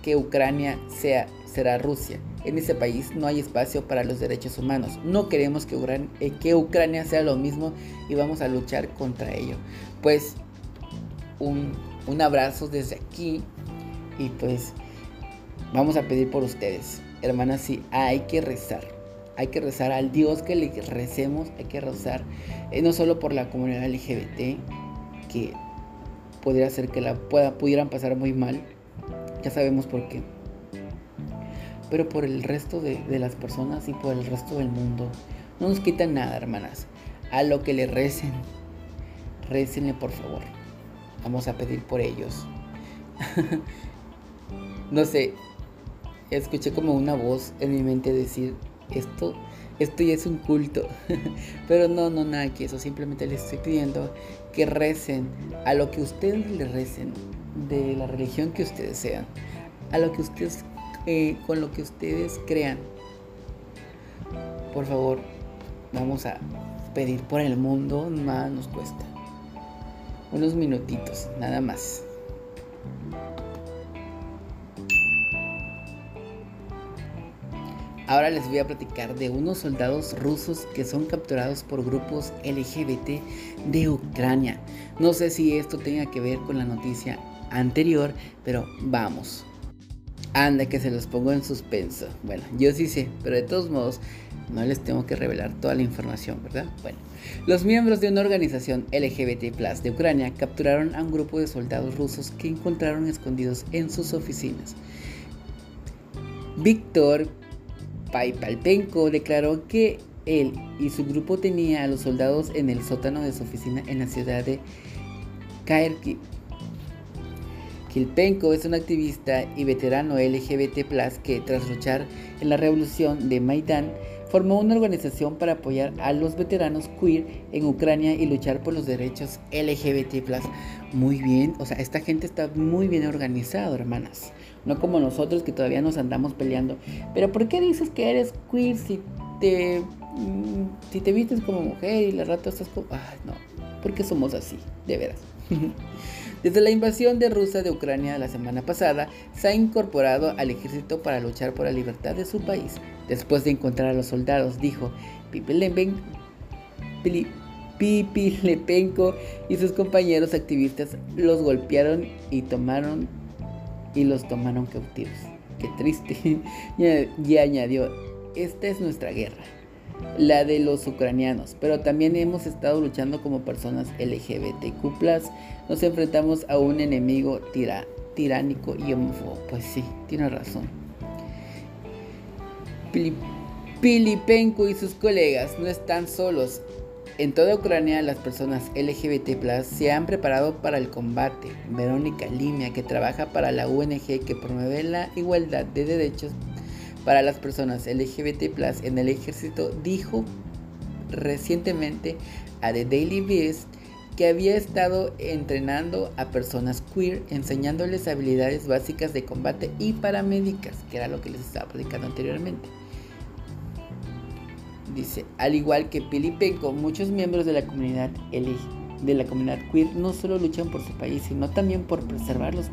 que Ucrania sea, será Rusia. En ese país no hay espacio para los derechos humanos. No queremos que, eh, que Ucrania sea lo mismo y vamos a luchar contra ello. Pues un, abrazo desde aquí y pues vamos a pedir por ustedes. Hermanas, sí, hay que rezar. Hay que rezar al Dios que le recemos, hay que rezar eh, no solo por la comunidad LGBT, que podría ser que la pueda, pudieran pasar muy mal, ya sabemos por qué, pero por el resto de, de las personas y por el resto del mundo. No nos quitan nada, hermanas. A lo que le recen, recenle por favor. Vamos a pedir por ellos. no sé, escuché como una voz en mi mente decir, esto, esto ya es un culto. Pero no, no, nada que eso. Simplemente les estoy pidiendo que recen a lo que ustedes le recen, de la religión que ustedes sean, a lo que ustedes, eh, con lo que ustedes crean. Por favor, vamos a pedir por el mundo, nada nos cuesta unos minutitos, nada más. Ahora les voy a platicar de unos soldados rusos que son capturados por grupos LGBT de Ucrania. No sé si esto tenga que ver con la noticia anterior, pero vamos. Anda que se los pongo en suspenso. Bueno, yo sí sé, pero de todos modos no les tengo que revelar toda la información, ¿verdad? Bueno, los miembros de una organización LGBT de Ucrania capturaron a un grupo de soldados rusos que encontraron escondidos en sus oficinas. Víctor Paipalpenko declaró que él y su grupo tenía a los soldados en el sótano de su oficina en la ciudad de Kharkiv. Kilpenko es un activista y veterano LGBT que tras luchar en la revolución de Maidán formó una organización para apoyar a los veteranos queer en Ucrania y luchar por los derechos LGBT. Muy bien, o sea, esta gente está muy bien organizada, hermanas. No como nosotros que todavía nos andamos peleando. Pero ¿por qué dices que eres queer si te, mm, si te vistes como mujer y la rato estás como... Ay, no, porque somos así, de veras. Desde la invasión de Rusia de Ucrania la semana pasada, se ha incorporado al ejército para luchar por la libertad de su país. Después de encontrar a los soldados, dijo Pipi Lepenko y sus compañeros activistas los golpearon y tomaron y los tomaron cautivos. Qué triste. y añadió, esta es nuestra guerra la de los ucranianos, pero también hemos estado luchando como personas LGBTQ. Nos enfrentamos a un enemigo tiránico y homófobo. Pues sí, tiene razón. Pilipenko y sus colegas no están solos. En toda Ucrania las personas LGBT se han preparado para el combate. Verónica Limia, que trabaja para la UNG que promueve la igualdad de derechos para las personas LGBT en el ejército dijo recientemente a The Daily Beast que había estado entrenando a personas queer, enseñándoles habilidades básicas de combate y paramédicas, que era lo que les estaba predicando anteriormente. Dice, al igual que Pilipenko, muchos miembros de la comunidad de la comunidad queer no solo luchan por su país, sino también por preservar los,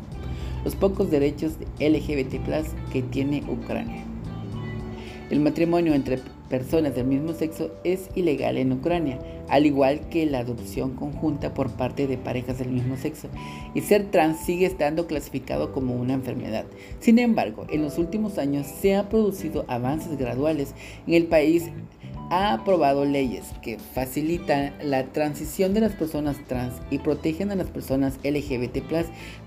los pocos derechos LGBT que tiene Ucrania. El matrimonio entre personas del mismo sexo es ilegal en Ucrania, al igual que la adopción conjunta por parte de parejas del mismo sexo, y ser trans sigue estando clasificado como una enfermedad. Sin embargo, en los últimos años se han producido avances graduales en el país ha aprobado leyes que facilitan la transición de las personas trans y protegen a las personas LGBT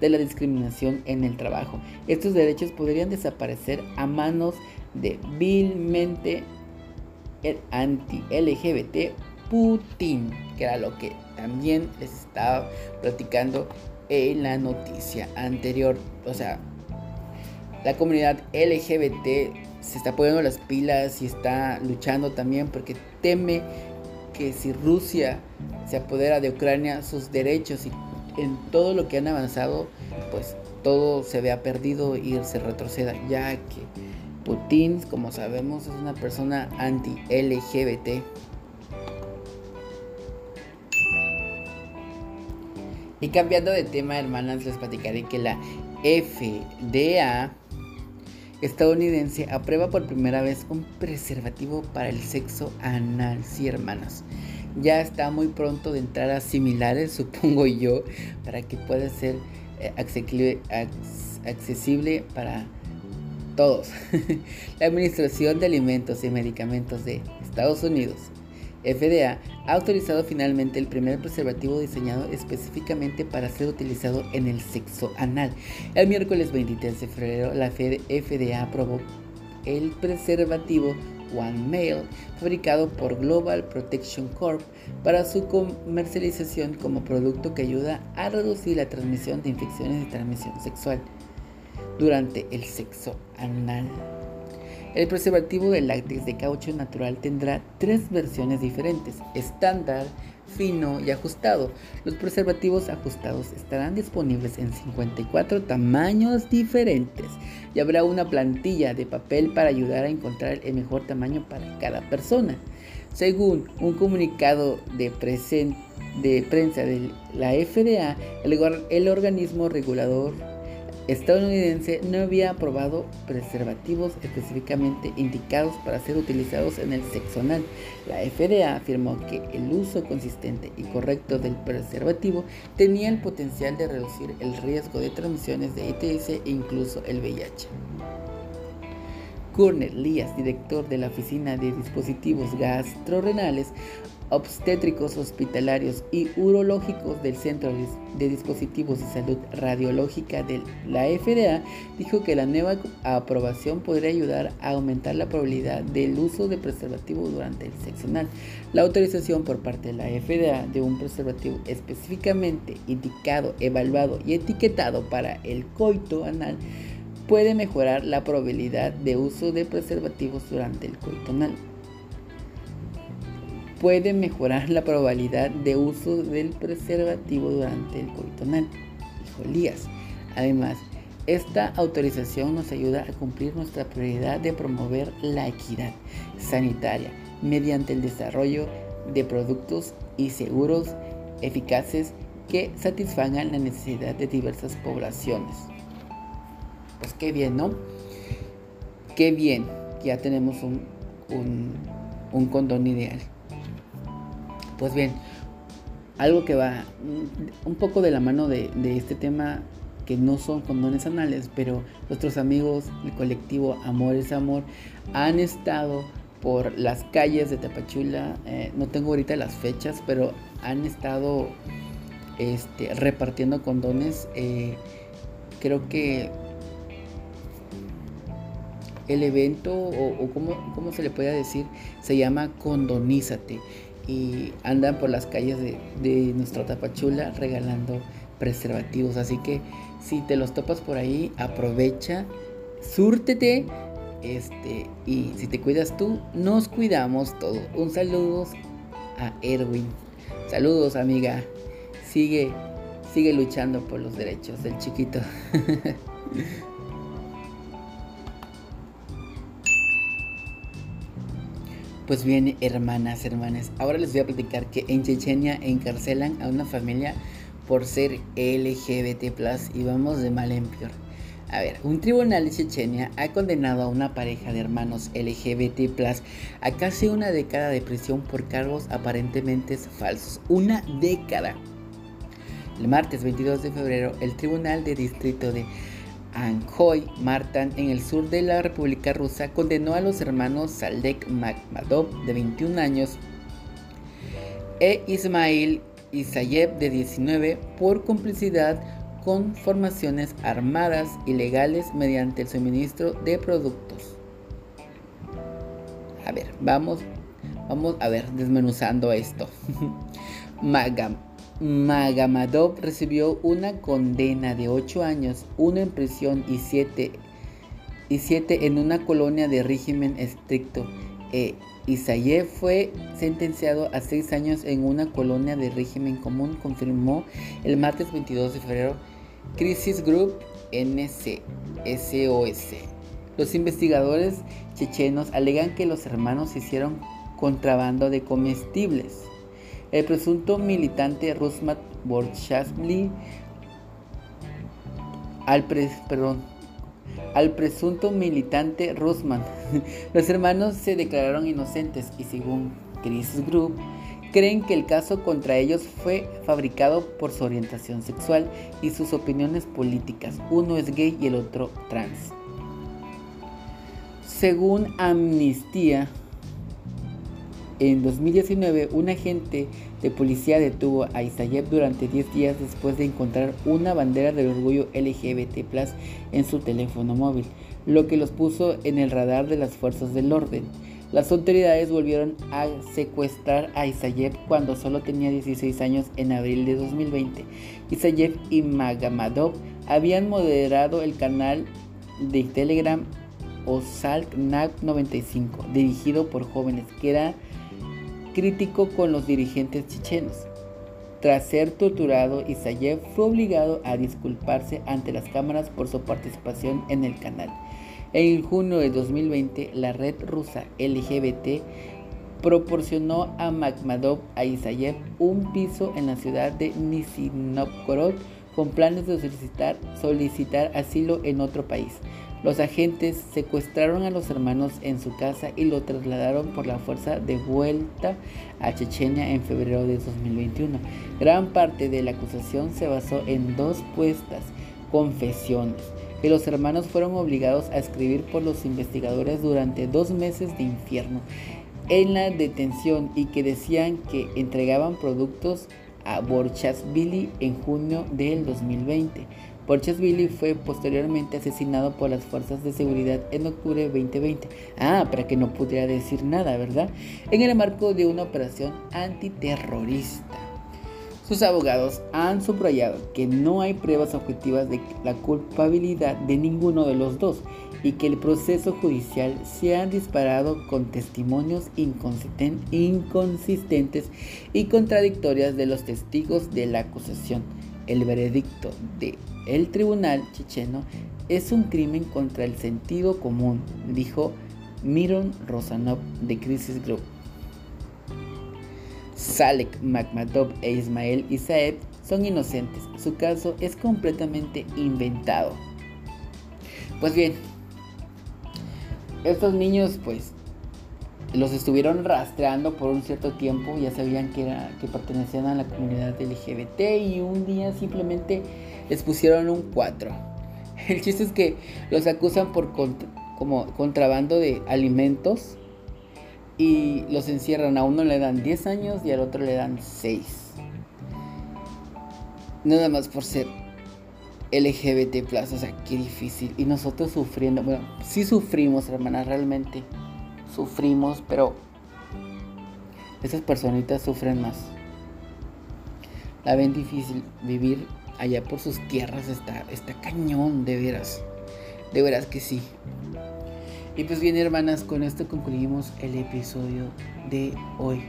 de la discriminación en el trabajo. Estos derechos podrían desaparecer a manos de vilmente anti-LGBT Putin, que era lo que también les estaba platicando en la noticia anterior. O sea, la comunidad LGBT se está poniendo las pilas y está luchando también porque teme que si Rusia se apodera de Ucrania, sus derechos y en todo lo que han avanzado, pues todo se vea perdido y se retroceda, ya que Putin, como sabemos, es una persona anti-LGBT. Y cambiando de tema, hermanas, les platicaré que la FDA estadounidense aprueba por primera vez un preservativo para el sexo anal. Sí, hermanas. Ya está muy pronto de entrar a similares, supongo yo, para que pueda ser eh, accesible para todos. la Administración de Alimentos y Medicamentos de Estados Unidos, FDA, ha autorizado finalmente el primer preservativo diseñado específicamente para ser utilizado en el sexo anal. El miércoles 23 de febrero, la FDA aprobó el preservativo One Mail, fabricado por Global Protection Corp, para su comercialización como producto que ayuda a reducir la transmisión de infecciones de transmisión sexual durante el sexo anal. El preservativo de láctex de caucho natural tendrá tres versiones diferentes, estándar, fino y ajustado. Los preservativos ajustados estarán disponibles en 54 tamaños diferentes y habrá una plantilla de papel para ayudar a encontrar el mejor tamaño para cada persona. Según un comunicado de, de prensa de la FDA, el, el organismo regulador estadounidense no había aprobado preservativos específicamente indicados para ser utilizados en el sexo anal. La FDA afirmó que el uso consistente y correcto del preservativo tenía el potencial de reducir el riesgo de transmisiones de ITS e incluso el VIH. Kurner Lías, director de la Oficina de Dispositivos Gastrorenales, obstétricos hospitalarios y urológicos del Centro de Dispositivos de Salud Radiológica de la FDA dijo que la nueva aprobación podría ayudar a aumentar la probabilidad del uso de preservativo durante el sexo anal. La autorización por parte de la FDA de un preservativo específicamente indicado, evaluado y etiquetado para el coito anal puede mejorar la probabilidad de uso de preservativos durante el coito anal. Puede mejorar la probabilidad de uso del preservativo durante el coito anal. Elías. Además, esta autorización nos ayuda a cumplir nuestra prioridad de promover la equidad sanitaria mediante el desarrollo de productos y seguros eficaces que satisfagan la necesidad de diversas poblaciones. Pues qué bien, ¿no? Qué bien ya tenemos un, condón ideal. Pues bien, algo que va un poco de la mano de, este tema que no son condones anales, pero nuestros amigos, el colectivo Amor es Amor, han estado por las calles de Tapachula, eh, no tengo ahorita las fechas, pero han estado este, repartiendo condones. Eh, creo que el evento, o, como, se le puede decir, se llama Condonízate. Y andan por las calles de, de nuestra Tapachula regalando preservativos. Así que si te los topas por ahí, aprovecha, súrtete este, y si te cuidas tú, nos cuidamos todos. Un saludo a Erwin. Saludos, amiga. Sigue, sigue luchando por los derechos del chiquito. Pues bien, hermanas, hermanas, ahora les voy a platicar que en Chechenia encarcelan a una familia por ser LGBT, y vamos de mal en peor. A ver, un tribunal de Chechenia ha condenado a una pareja de hermanos LGBT a casi una década de prisión por cargos aparentemente falsos. Una década. El martes 22 de febrero, el Tribunal de Distrito de Anjoy, Martan, en el sur de la República Rusa, condenó a los hermanos Saldek Makhmadov, de 21 años, e Ismail Isayev, de 19, por complicidad con formaciones armadas ilegales mediante el suministro de productos. A ver, vamos, vamos a ver, desmenuzando esto. Magamadov recibió una condena de 8 años, 1 en prisión y 7 y siete en una colonia de régimen estricto. E Isayev fue sentenciado a 6 años en una colonia de régimen común, confirmó el martes 22 de febrero Crisis Group NC SOS. Los investigadores chechenos alegan que los hermanos hicieron contrabando de comestibles. El presunto militante Rusmat Borchasli al, al presunto militante Rusman. Los hermanos se declararon inocentes y según Crisis Group creen que el caso contra ellos fue fabricado por su orientación sexual y sus opiniones políticas. Uno es gay y el otro trans. Según Amnistía, en 2019 un agente de policía detuvo a Isayev durante 10 días después de encontrar una bandera del orgullo LGBT en su teléfono móvil, lo que los puso en el radar de las fuerzas del orden. Las autoridades volvieron a secuestrar a Isayev cuando solo tenía 16 años en abril de 2020. Isayev y Magamadov habían moderado el canal de Telegram Osalk 95, dirigido por jóvenes, que era crítico con los dirigentes chechenos. Tras ser torturado, Isayev fue obligado a disculparse ante las cámaras por su participación en el canal. En junio de 2020, la red rusa LGBT proporcionó a Makhmadov a Isayev un piso en la ciudad de Nizhny con planes de solicitar, solicitar asilo en otro país. Los agentes secuestraron a los hermanos en su casa y lo trasladaron por la fuerza de vuelta a Chechenia en febrero de 2021. Gran parte de la acusación se basó en dos puestas confesiones que los hermanos fueron obligados a escribir por los investigadores durante dos meses de infierno en la detención y que decían que entregaban productos a Borchasvili en junio del 2020. Borchasvili fue posteriormente asesinado por las fuerzas de seguridad en octubre de 2020. Ah, para que no pudiera decir nada, ¿verdad? En el marco de una operación antiterrorista. Sus abogados han subrayado que no hay pruebas objetivas de la culpabilidad de ninguno de los dos y que el proceso judicial se ha disparado con testimonios inconsistentes y contradictorias de los testigos de la acusación. El veredicto del el tribunal checheno es un crimen contra el sentido común, dijo Miron Rosanov de Crisis Group. Salek Makhmadov e Ismael Isaev son inocentes. Su caso es completamente inventado. Pues bien, estos niños pues los estuvieron rastreando por un cierto tiempo, ya sabían que, era, que pertenecían a la comunidad LGBT y un día simplemente les pusieron un 4. El chiste es que los acusan por como contrabando de alimentos y los encierran. A uno le dan 10 años y al otro le dan 6. Nada más por ser LGBT o sea, qué difícil. Y nosotros sufriendo, bueno, sí sufrimos, hermanas, realmente sufrimos, pero esas personitas sufren más. La ven difícil vivir allá por sus tierras, está, está cañón, de veras. De veras que sí. Y pues bien, hermanas, con esto concluimos el episodio de hoy.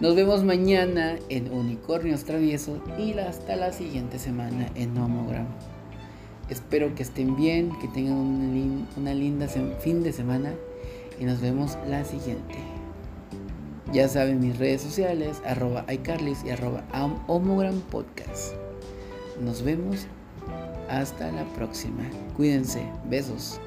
Nos vemos mañana en Unicornios Traviesos y hasta la siguiente semana en Nomogram. Espero que estén bien, que tengan una linda fin de semana y nos vemos la siguiente. Ya saben mis redes sociales, arroba iCarlis y arroba Homogram Podcast. Nos vemos hasta la próxima. Cuídense. Besos.